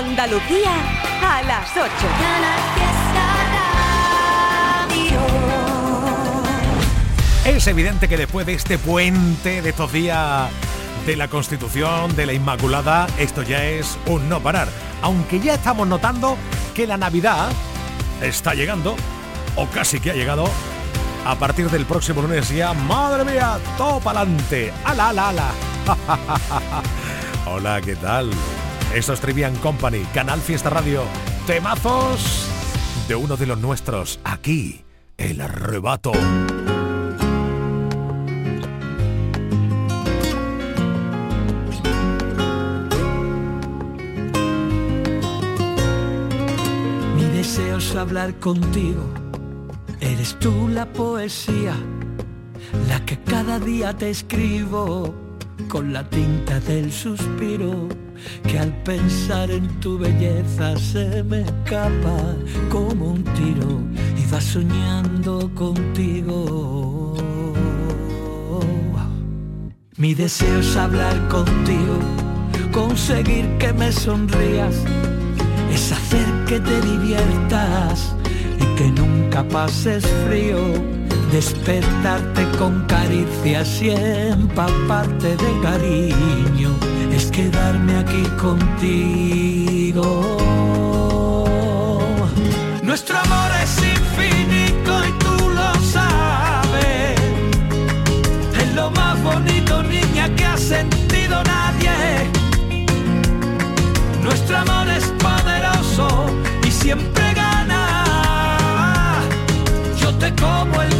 Andalucía a las 8. Es evidente que después de este puente, de estos días de la Constitución, de la Inmaculada, esto ya es un no parar. Aunque ya estamos notando que la Navidad está llegando, o casi que ha llegado, a partir del próximo lunes ya, madre mía, todo para adelante. ¡Ala, ala, ala! Hola, ¿qué tal? Esto es Trivian Company, Canal Fiesta Radio. Temazos de uno de los nuestros, aquí, el arrebato. hablar contigo. Eres tú la poesía, la que cada día te escribo con la tinta del suspiro, que al pensar en tu belleza se me escapa como un tiro y va soñando contigo. Mi deseo es hablar contigo, conseguir que me sonrías es hacer que te diviertas y que nunca pases frío, despertarte con caricias y empaparte de cariño, es quedarme aquí contigo. Nuestro amor es infinito y tú lo sabes, es lo más bonito niña que ha sentido nadie. Nuestro amor es y siempre gana. Yo te como el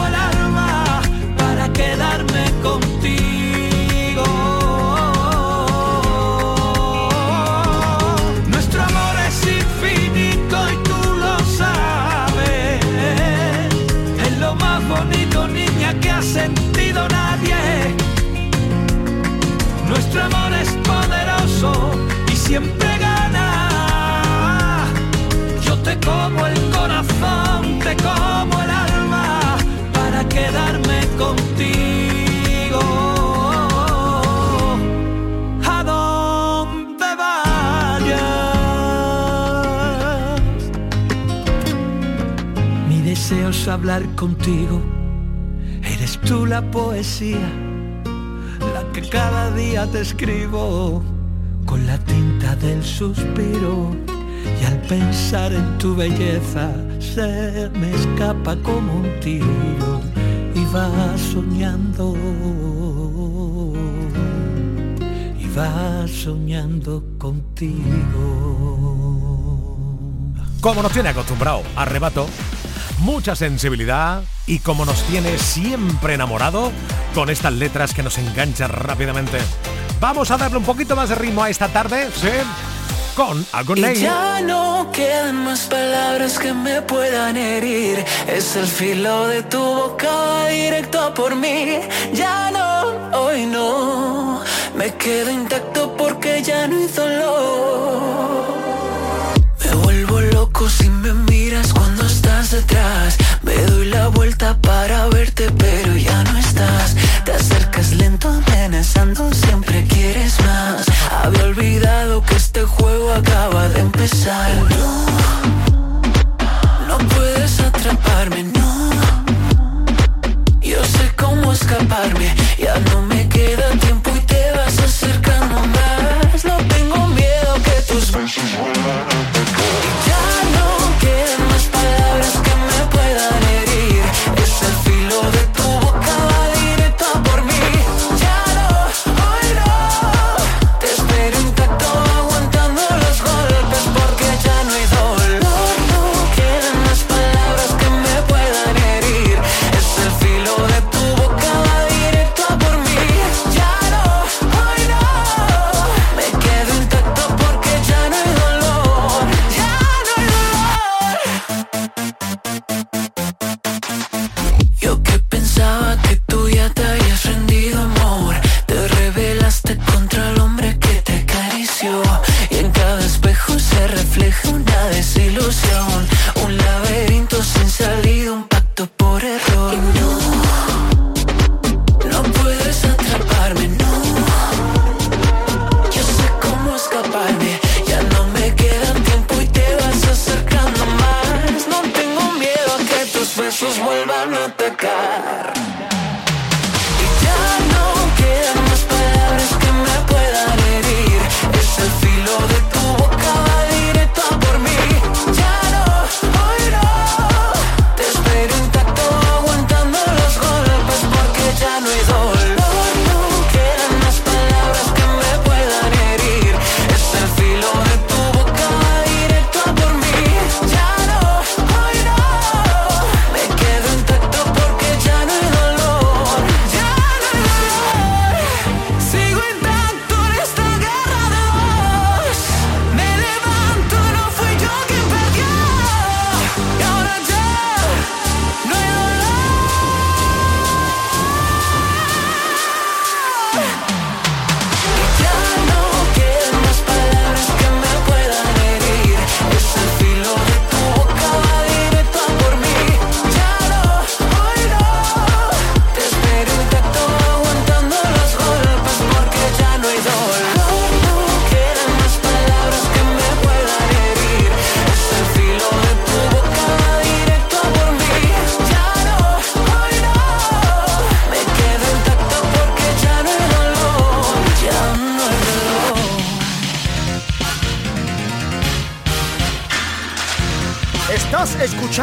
como el corazón, te como el alma para quedarme contigo. A donde vayas. Mi deseo es hablar contigo. Eres tú la poesía que cada día te escribo con la tinta del suspiro y al pensar en tu belleza se me escapa como un tiro y va soñando y va soñando contigo. Como nos tiene acostumbrado, arrebato, mucha sensibilidad y como nos tiene siempre enamorado, con estas letras que nos enganchan rápidamente. Vamos a darle un poquito más de ritmo a esta tarde, ¿sí? Con y Ya no quedan más palabras que me puedan herir. Es el filo de tu boca directo por mí. Ya no, hoy no. Me quedo intacto porque ya no hay dolor. Me vuelvo loco si me miras cuando estás detrás. Me doy la vuelta para verte, pero ya no estás. Te acercas lento, amenazando, siempre quieres más. Había olvidado este juego acaba de empezar. No, no puedes atraparme, no. Yo sé cómo escaparme, ya no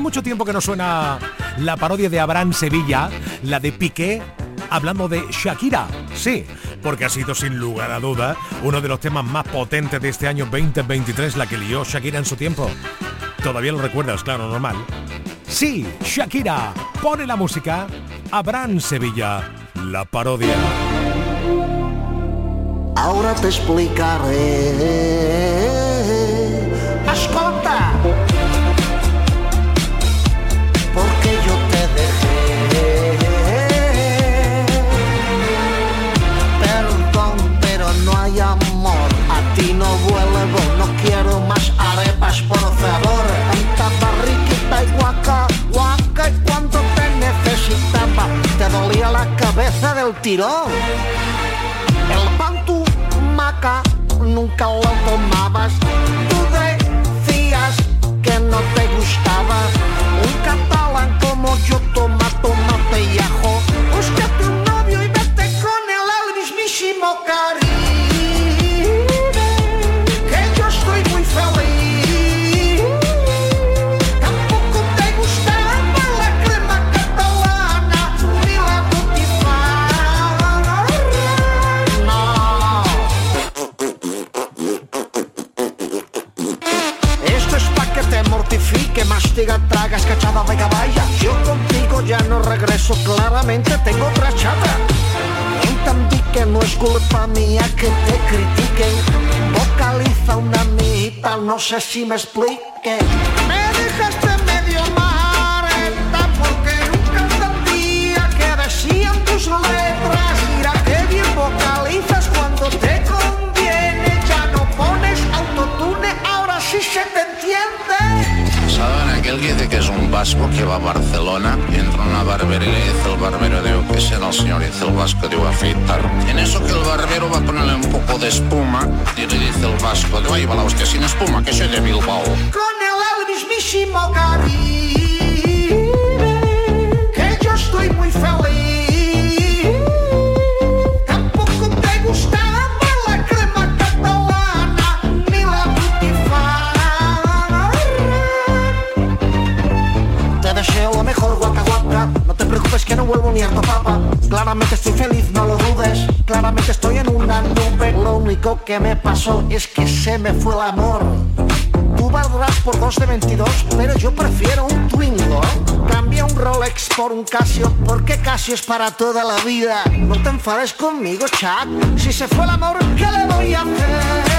Mucho tiempo que no suena la parodia de Abraham Sevilla, la de Piqué, hablando de Shakira. Sí, porque ha sido sin lugar a duda uno de los temas más potentes de este año 2023, la que lió Shakira en su tiempo. Todavía lo recuerdas, claro, normal. Sí, Shakira, pone la música. Abraham Sevilla, la parodia. Ahora te explicaré. Cabeza del tirón. El pan tu maca nunca lo no espuma, que soy de Bilbao. Único que me pasó es que se me fue el amor. Tú valdrás por dos de 22, pero yo prefiero un Twingo. Cambia un Rolex por un Casio, porque Casio es para toda la vida. No te enfades conmigo, chat. Si se fue el amor, ¿qué le voy a hacer?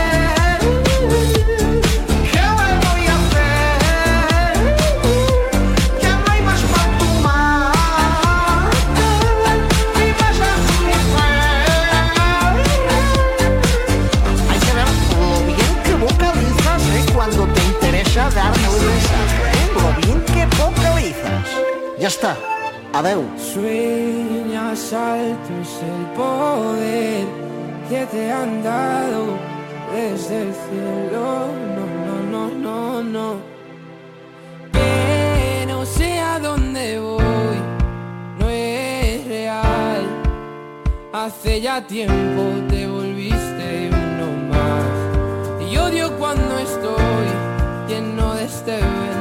Ya está. Adeu. Sueñas alto es el poder que te han dado desde el cielo. No, no, no, no, no. Que no sé a dónde voy, no es real. Hace ya tiempo te volviste uno más. Y odio cuando estoy lleno de este veneno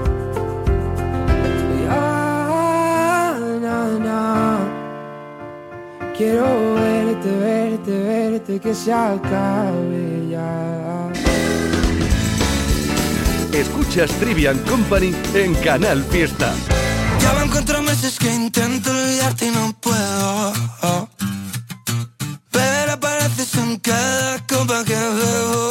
Quiero verte, verte, verte, que se acabe ya. Escuchas Trivian Company en Canal Fiesta. Ya van cuatro meses que intento olvidarte y no puedo. Pero apareces en cada copa que bebo.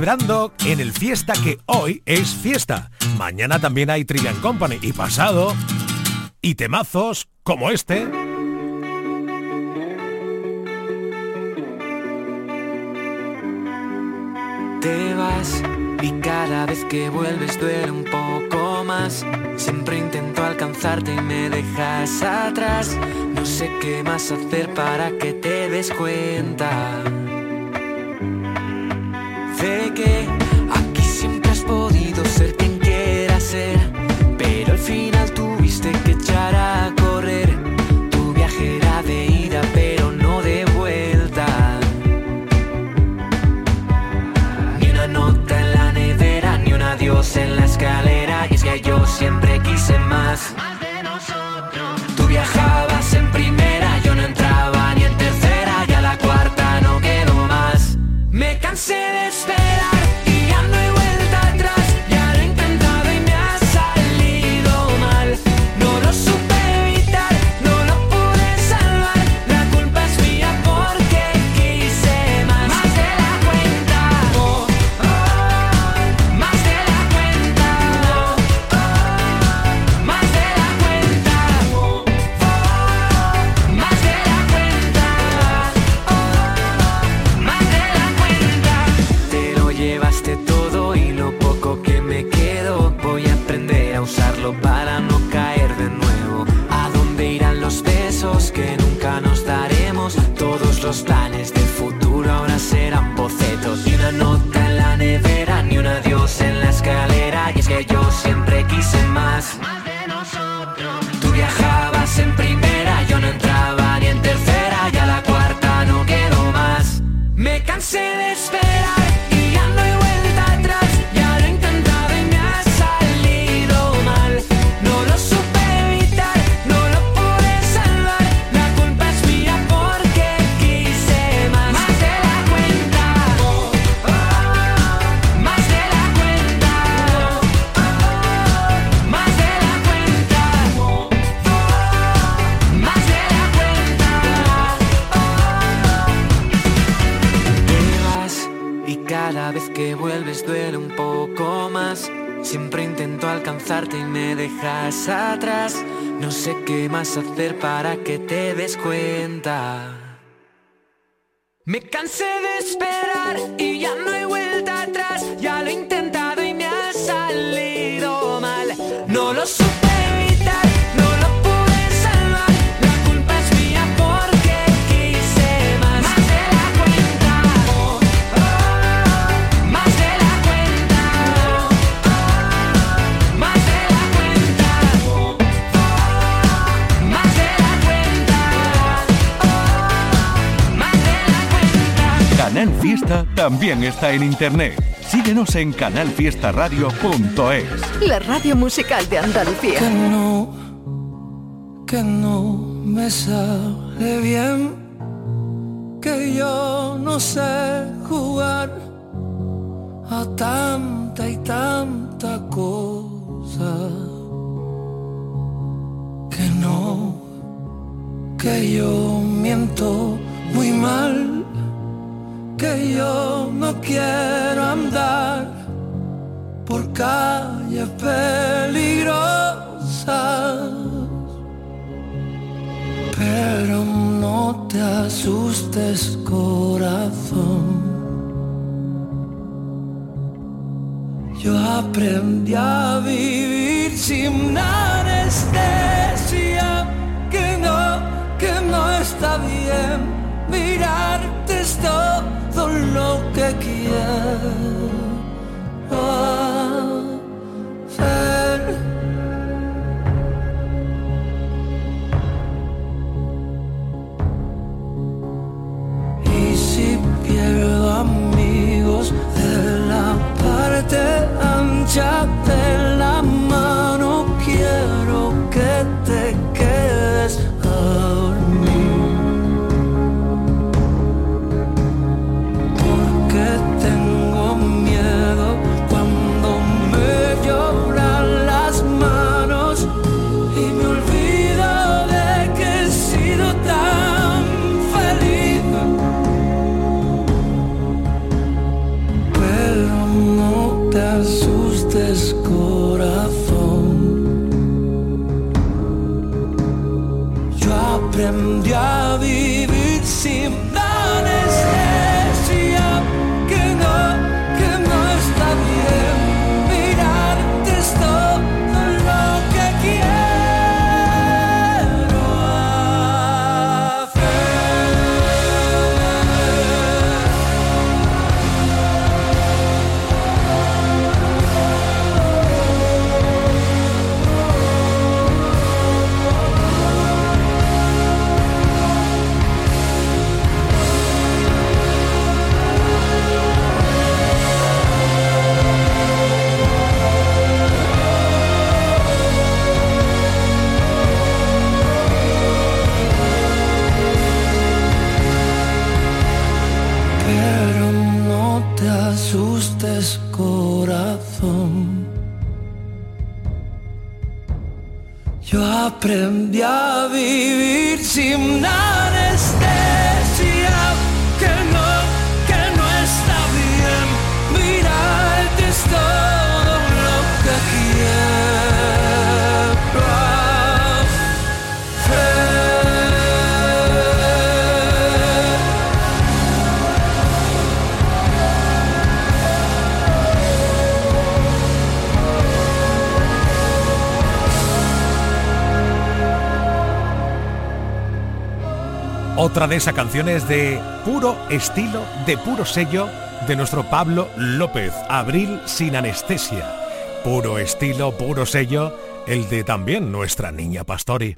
Celebrando en el fiesta que hoy es fiesta. Mañana también hay Trivian Company y pasado. Y temazos como este. Te vas y cada vez que vuelves duele un poco más. Siempre intento alcanzarte y me dejas atrás. No sé qué más hacer para que te des cuenta. De que aquí siempre has podido ser quien quieras ser. Pero al final tuviste que echar a correr. Tu viaje era de ida, pero no de vuelta. Ni una nota en la nevera, ni un adiós en la escalera. Y es que yo siempre quise más. para que te des cuenta. también está en internet. Síguenos en canalfiestaradio.es. La radio musical de Andalucía. Que no, que no me sale bien, que yo no sé jugar a tanta y tanta cosa. Que no, que yo miento muy mal que yo no quiero andar por calles peligrosas. Pero no te asustes corazón. Yo aprendí a vivir sin anestesia, que no, que no está bien mirarte esto todo lo que quiero hacer. Y si pierdo amigos de la parte ancha del främjar vi vid simning aprendí a vivir sin nada. Otra de esas canciones de puro estilo, de puro sello de nuestro Pablo López, Abril sin anestesia. Puro estilo, puro sello, el de también nuestra niña Pastori.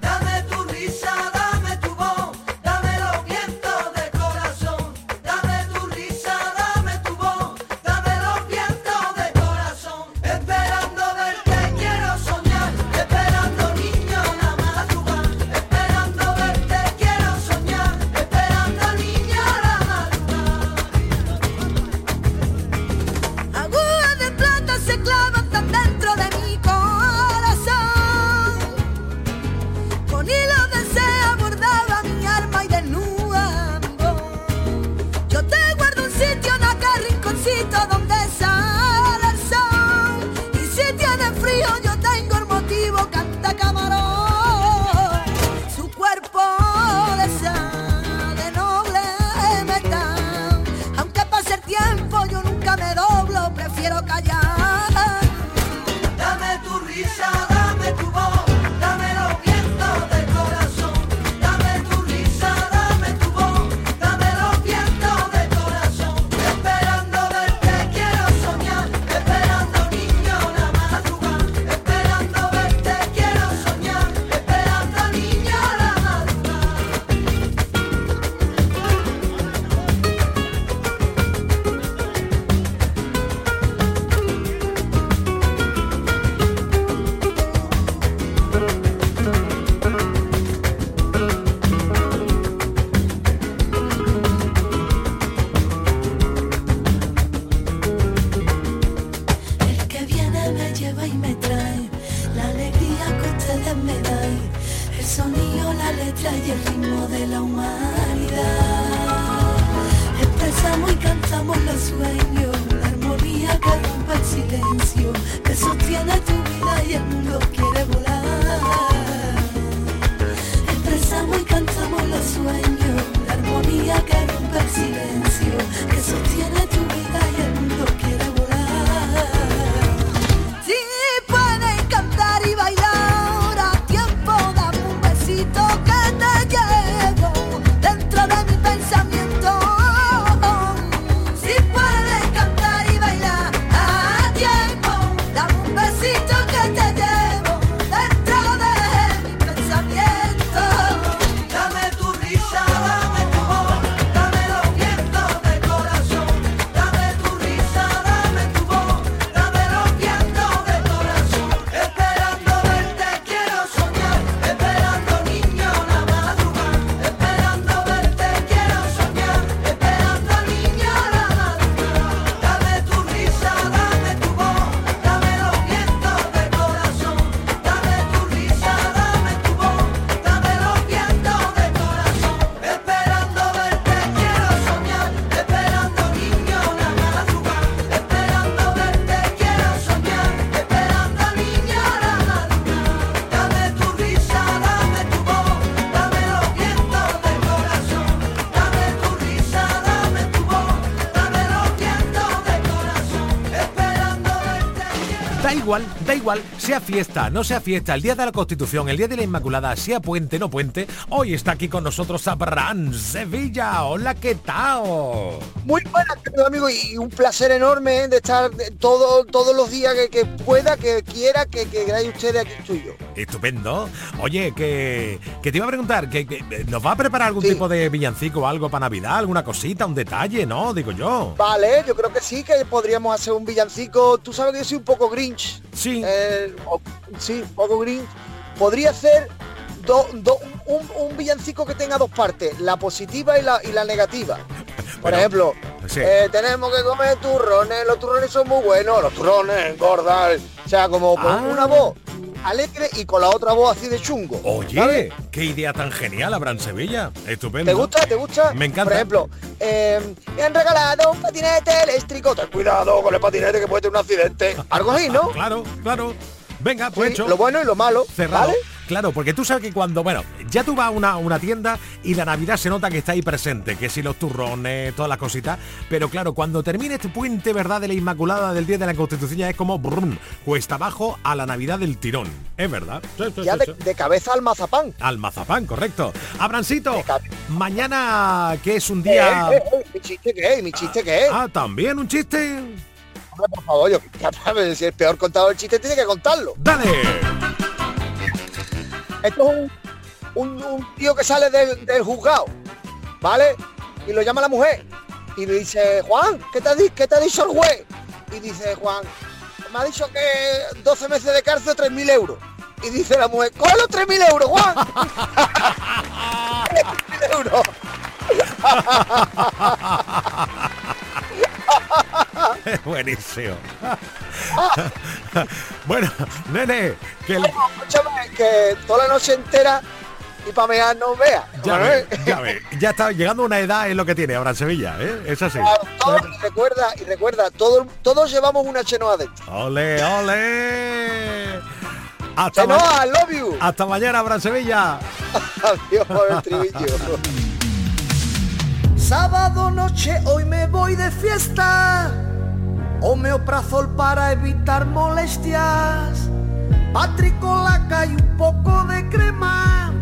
Da igual, sea fiesta, no sea fiesta, el día de la Constitución, el día de la Inmaculada, sea puente, no puente, hoy está aquí con nosotros Abraham Sevilla. Hola, ¿qué tal? Muy buenas, querido amigo, y un placer enorme ¿eh? de estar todo, todos los días que, pueda, que quiera, que, que ustedes aquí tuyo. Estupendo. Oye, que, que te iba a preguntar, que, nos va a preparar algún tipo de villancico o algo para Navidad, alguna cosita, un detalle, ¿no? Digo yo. Vale, yo creo que sí, que podríamos hacer un villancico. Tú sabes que yo soy un poco grinch. Sí. Eh, sí, un poco grinch. Podría ser un, villancico que tenga dos partes, la positiva y la, y la negativa. Por ejemplo, eh, tenemos que comer turrones, los turrones son muy buenos, los turrones engordan. O sea, como con ah. una voz alegre y con la otra voz así de chungo. Oye, qué idea tan genial, Abraham Sevilla. Estupendo. ¿Te gusta? ¿Te gusta? Me encanta. Por ejemplo, eh, me han regalado un patinete eléctrico. Ten cuidado con el patinete que puede tener un accidente. Algo así, ¿no? claro, claro. Venga, pues hecho. Lo bueno y lo malo. Cerrado. Claro, porque tú sabes que cuando, bueno, ya tú vas a una, una tienda y la Navidad se nota que está ahí presente, que si los turrones, todas las cositas, pero claro, cuando termine este puente, ¿verdad?, de la Inmaculada del Día de la Constitución ya es como brum, cuesta abajo a la Navidad del tirón, ¿es verdad? ya de, cabeza al mazapán. Al mazapán, correcto. Abrancito, mañana que es un día... Eh, eh, eh, ¿Mi chiste qué es? ¿Mi chiste qué es? Ah, también un chiste. Hombre, por favor, yo, si el peor contado el chiste tiene que contarlo. ¡Dale! Esto es un, tío que sale del, juzgado, ¿vale? Y lo llama la mujer. Y le dice, Juan, ¿qué te, ha, ¿qué te ha dicho el juez? Y dice, Juan, me ha dicho que 12 meses de cárcel, 3.000 euros. Y dice la mujer, ¡coge los 3.000 euros, Juan! 3.000 euros. Buenísimo. bueno, nene, que, que toda la noche entera y para mear no vea. Ya, ve, ya, está llegando una edad en lo que tiene ahora en Sevilla, ¿eh? Es así. y recuerda, y recuerda, todos, todos llevamos una chenoa de ¡Ole, ole! Hasta chenoa, love you. Hasta mañana, Abraham Sevilla. Adiós, el trivillo. Sábado noche, hoy me voy de fiesta. Homeoprazol para evitar molestias. Patricolaca y un poco de crema.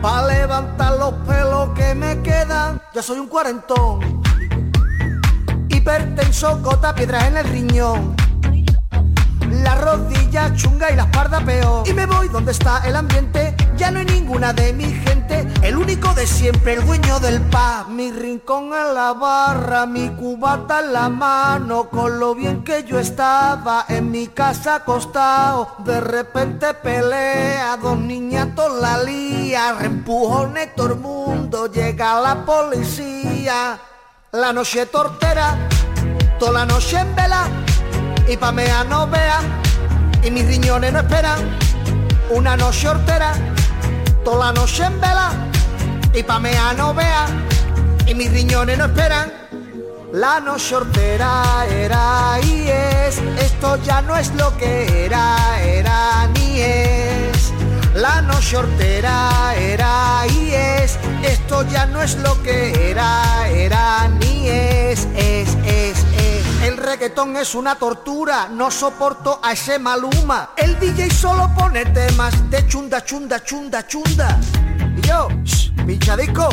Pa' levantar los pelos que me quedan. Ya soy un cuarentón. Hipertenso, gota, piedras en el riñón la rodilla chunga y la espalda peor. Y me voy donde está el ambiente, ya no hay ninguna de mi gente, el único de siempre, el dueño del paz. Mi rincón en la barra, mi cubata en la mano, con lo bien que yo estaba en mi casa acostado. De repente pelea, dos niñatos la lía, reempujones todo el mundo, llega la policía. La noche tortera, toda la noche en vela y pa' mea no vea y mis riñones no esperan una noche hortera, toda la noche en vela y pa' mea no vea y mis riñones no esperan la noche hortera era y es, esto ya no es lo que era, era ni es. La noche hortera era y es, esto ya no es lo que era, era ni es, es, es, el reggaetón es una tortura, no soporto a ese maluma. El DJ solo pone temas de chunda, chunda, chunda, chunda. Y yo, pinchadico,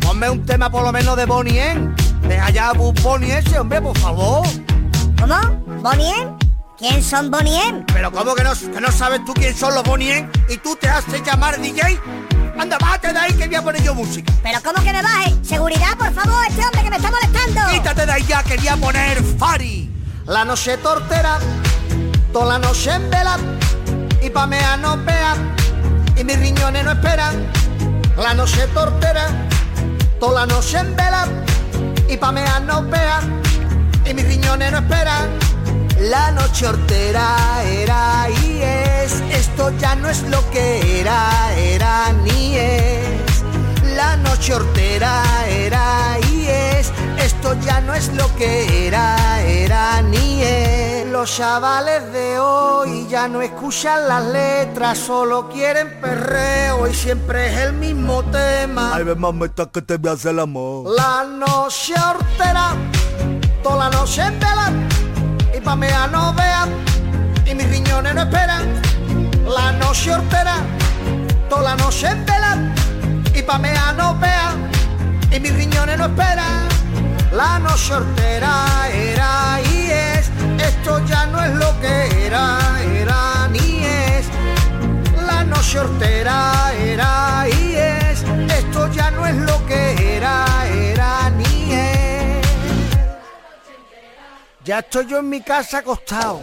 ponme un tema por lo menos de Bonnie M. Deja ya a Bonnie ese, hombre, por favor. ¿Cómo? ¿Bonnie M? ¿Quién son Bonnie M? Pero ¿cómo que no, que no sabes tú quién son los Bonnie M? ¿Y tú te haces llamar DJ? Anda, bájate de ahí que voy a poner yo música. ¿Pero cómo que me baje? Seguridad, por favor, este hombre que me está molestando. Quítate de ahí ya, quería poner Fari. La noche tortera, toda la noche en vela, y pa' mea no pea, y mis riñones no esperan. La noche tortera, toda la noche en vela, y pa' mea no pea, y mis riñones no esperan. La noche hortera era y es, esto ya no es lo que era, era ni es. La noche hortera era y es, esto ya no es lo que era, era ni es. Los chavales de hoy ya no escuchan las letras, solo quieren perreo y siempre es el mismo tema. Ay, ve mamita que te voy a hacer el amor. La noche hortera, toda la noche en vela y pa' mea no vea y mis riñones no esperan. La noche hortera, toda la noche en vela y pa' mea no vea y mis riñones no esperan. La noche hortera era y es, esto ya no es lo que era, era ni es. La noche hortera era y es, esto ya no es lo que era, era ni es. Ya estoy yo en mi casa acostado.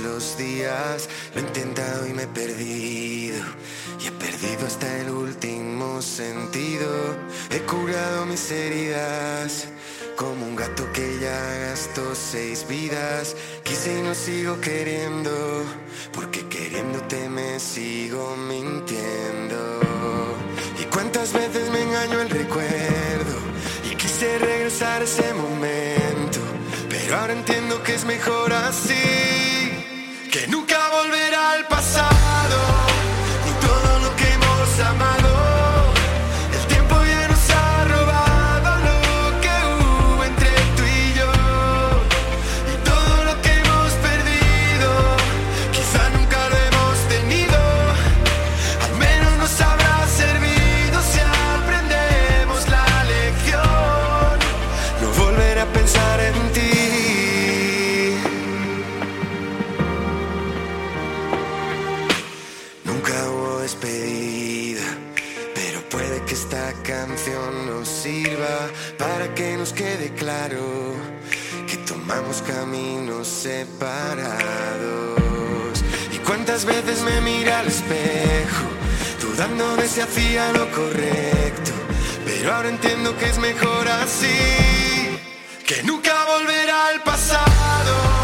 Los días. Lo he intentado y me he perdido. Y he perdido hasta el último sentido. He curado mis heridas. Como un gato que ya gastó seis vidas. Quise y no sigo queriendo. Porque queriéndote me sigo mintiendo. Y cuántas veces me engaño el recuerdo. Y quise regresar a ese momento. Pero ahora entiendo que es mejor así. Nunca volverá al pasado. Tomamos caminos separados. Y cuántas veces me mira al espejo, dudando de si hacía lo correcto, pero ahora entiendo que es mejor así, que nunca volverá al pasado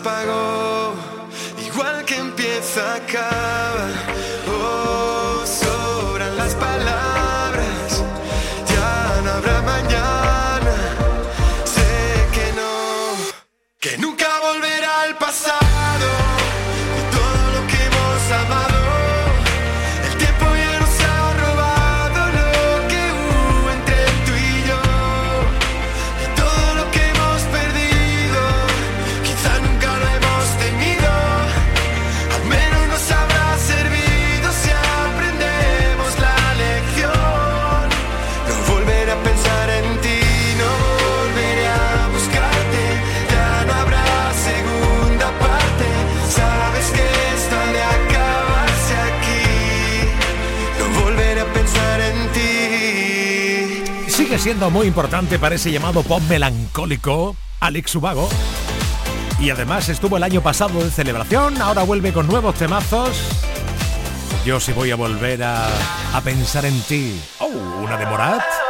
apagó, igual que empieza acaba. Siendo muy importante para ese llamado pop melancólico, Alex Ubago. Y además estuvo el año pasado de celebración, ahora vuelve con nuevos temazos. Yo sí voy a volver a, a pensar en ti. Oh, una de Morat.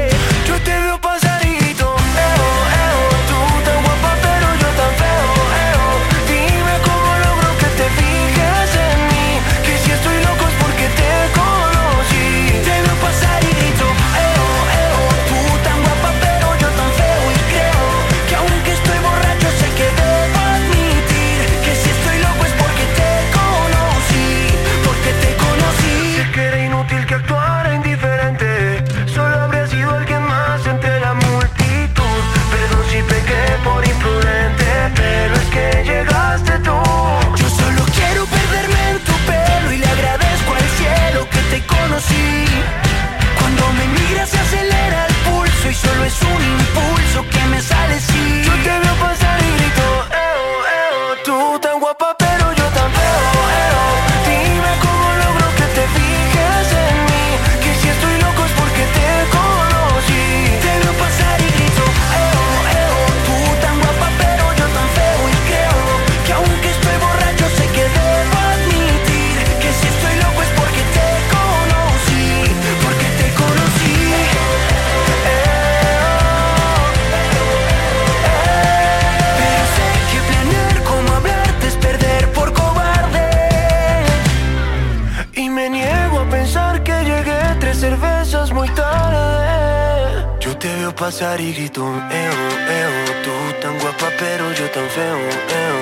Yo te veo pasar y grito, eo, eo. Tú tan guapa, pero yo tan feo, eo.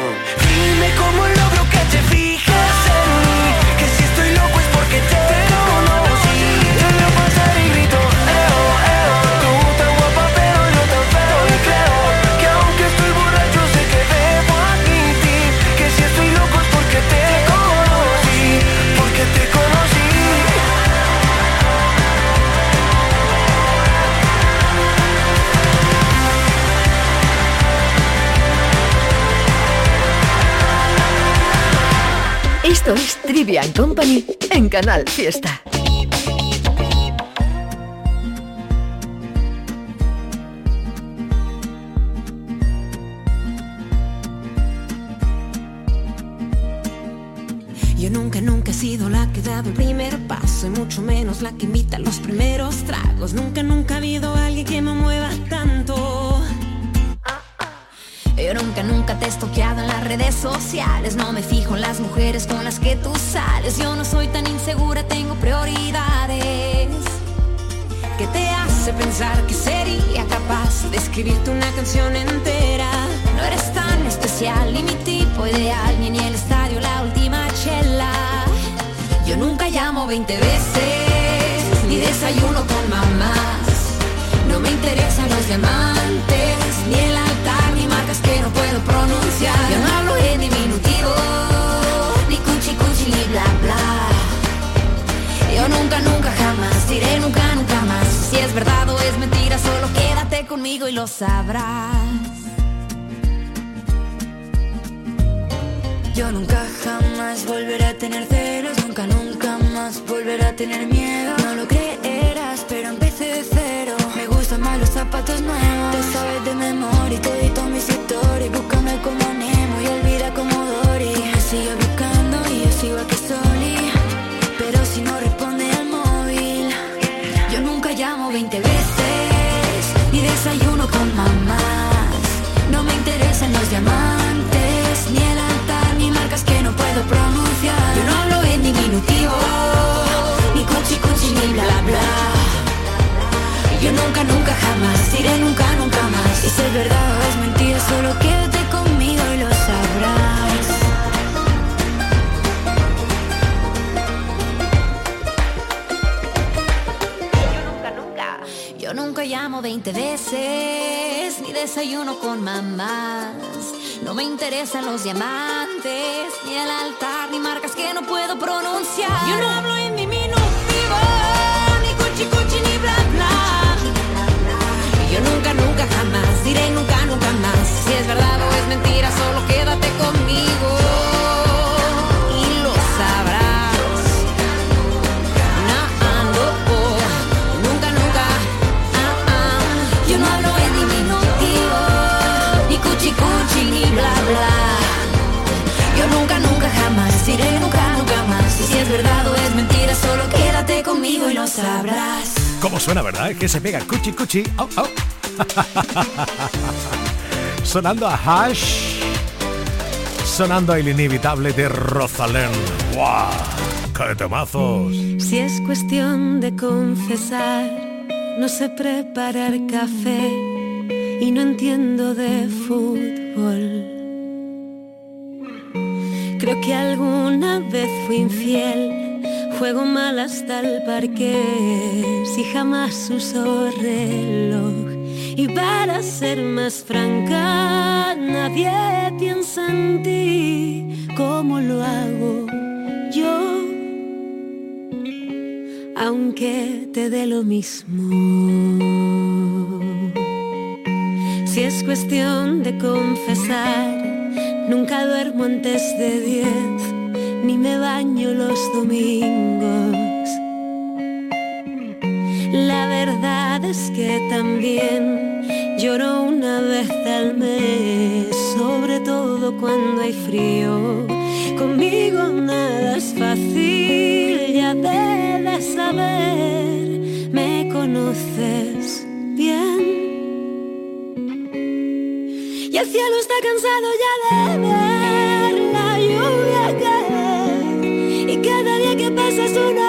Dime cómo logro que te fijes en mí. Que si estoy loco es porque te Esto es Trivia Company en Canal Fiesta. Yo nunca, nunca he sido la que dado el primer paso y mucho menos la que invita los primeros tragos. Nunca, nunca ha habido alguien que me mueva tanto. Yo nunca, nunca te he estoqueado en las redes sociales. No me fijo en las mujeres con las que tú sales. Yo no soy tan insegura, tengo prioridades. ¿Qué te hace pensar que sería capaz de escribirte una canción entera? No eres tan especial, ni mi tipo ideal, ni en el estadio la última chela. Yo nunca llamo 20 veces, ni desayuno con mamás. No me interesan los diamantes, ni el que no puedo pronunciar. Yo no hablo en diminutivo, ni cuchi cuchi, ni bla bla. Yo nunca, nunca, jamás diré nunca, nunca más. Si es verdad o es mentira, solo quédate conmigo y lo sabrás. Yo nunca jamás volveré a tener celos, nunca, nunca más volveré a tener miedo. No lo creerás, pero empecé cero. Gustan los zapatos nuevos. Te sabes de memoria y todito mis historias. Búscame como Nemo y olvida como Dory. Me sigues buscando y yo sigo aquí soli. Pero si no responde al móvil, Yo nunca llamo 20 veces, ni desayuno con mamás. No me interesan los diamantes, ni el altar, ni marcas que no puedo pronunciar. Yo no hablo en diminutivo, ni cuchi cuchi, ni bla bla. Yo nunca, nunca, jamás diré nunca, nunca más. Y si es verdad o es mentira, solo quédate conmigo y lo sabrás. Yo nunca llamo 20 veces, ni desayuno con mamás. No me interesan los diamantes, ni el altar, ni marcas que no puedo pronunciar. Yo no hablo en diminutivo, nunca, nunca, jamás diré nunca, nunca más. Si es verdad o es mentira, solo quédate conmigo. Y lo sabrás. No, nunca, nunca. Yo no hablo en diminutivo, ni cuchi cuchi, ni bla bla. Yo nunca, nunca, jamás diré nunca, nunca más. Si es verdad o es mentira, solo quédate conmigo y lo sabrás. ¿Cómo suena, verdad? Que se pega cuchi cuchi. Sonando a Hash. Sonando a El Inevitable de Rosalén. ¡Guau! ¡Qué temazos! Si es cuestión de confesar, no sé preparar café y no entiendo de fútbol. Creo que alguna vez fui infiel, juego mal hasta el parque, si jamás uso reloj. Y para ser más franca, nadie piensa en ti como lo hago yo aunque te dé lo mismo. Si es cuestión de confesar, nunca duermo antes de diez, ni me baño los domingos. Verdad es que también lloro una vez al mes, sobre todo cuando hay frío. Conmigo nada es fácil, ya debes saber, me conoces bien. Y el cielo está cansado ya de ver la lluvia caer. Y cada día que pasa es uno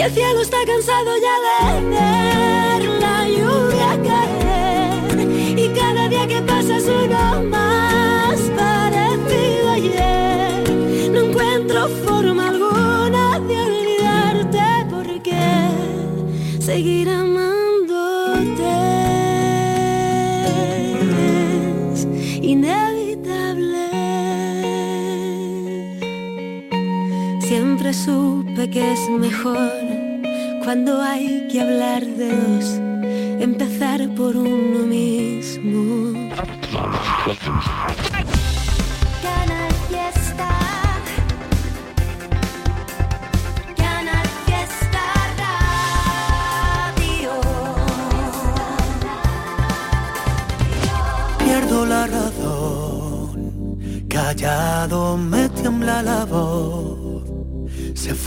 Y el cielo está cansado ya de que es mejor cuando hay que hablar de dos, empezar por uno mismo. Canal Fiesta. Canal Fiesta Radio. Pierdo la razón, callado me tiembla la voz,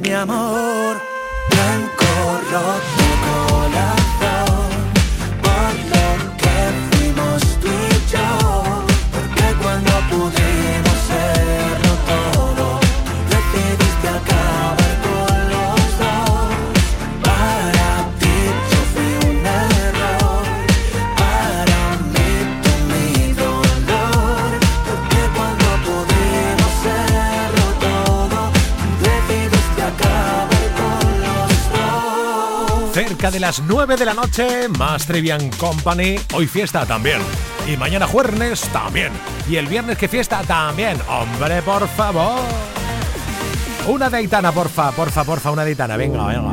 mi amor. De las 9 de la noche, más Trivian Company. Hoy fiesta también. Y mañana jueves también. Y el viernes que fiesta también. Hombre, por favor. Una deitana, porfa, porfa, porfa, una deitana. Venga, venga.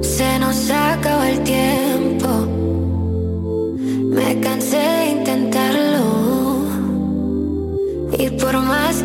Se nos acaba el tiempo más,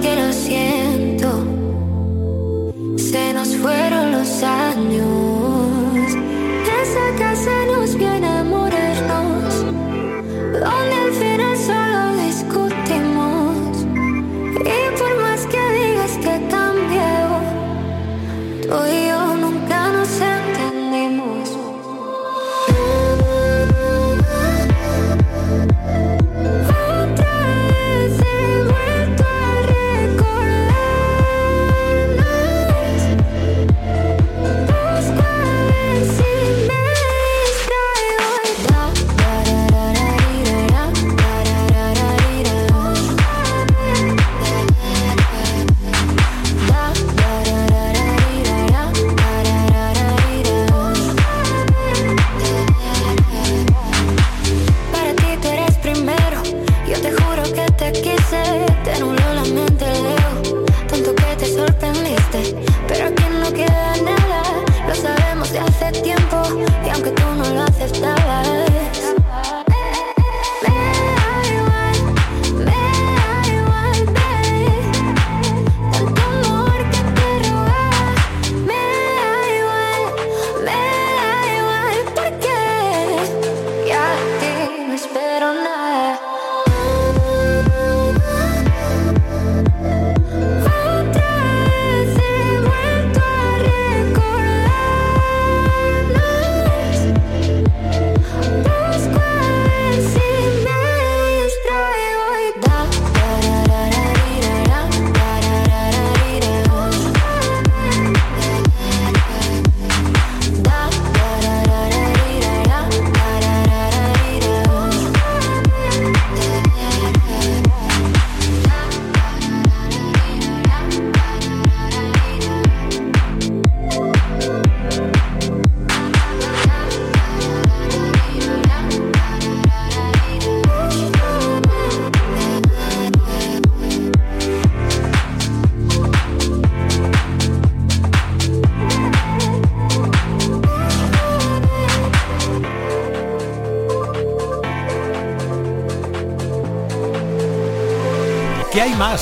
Yo te juro que te quise, te nulo la mente.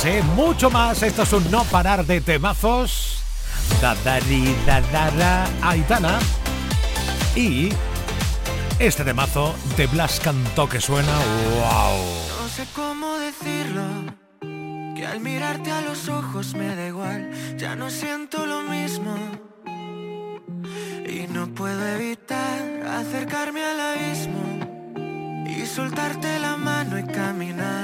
¿Eh? Mucho más. Esto es un no parar de temazos. Dadari, dadara, Aitana. Y este temazo de Blas Cantó que suena. ¡Wow! No sé cómo decirlo. Que al mirarte a los ojos me da igual. Ya no siento lo mismo. Y no puedo evitar acercarme al abismo. Y soltarte la mano y caminar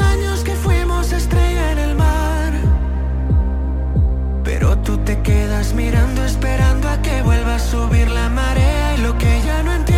años que fuimos estrella en el mar. Pero tú te quedas mirando, esperando a que vuelva a subir la marea. Y lo que ya no entiendes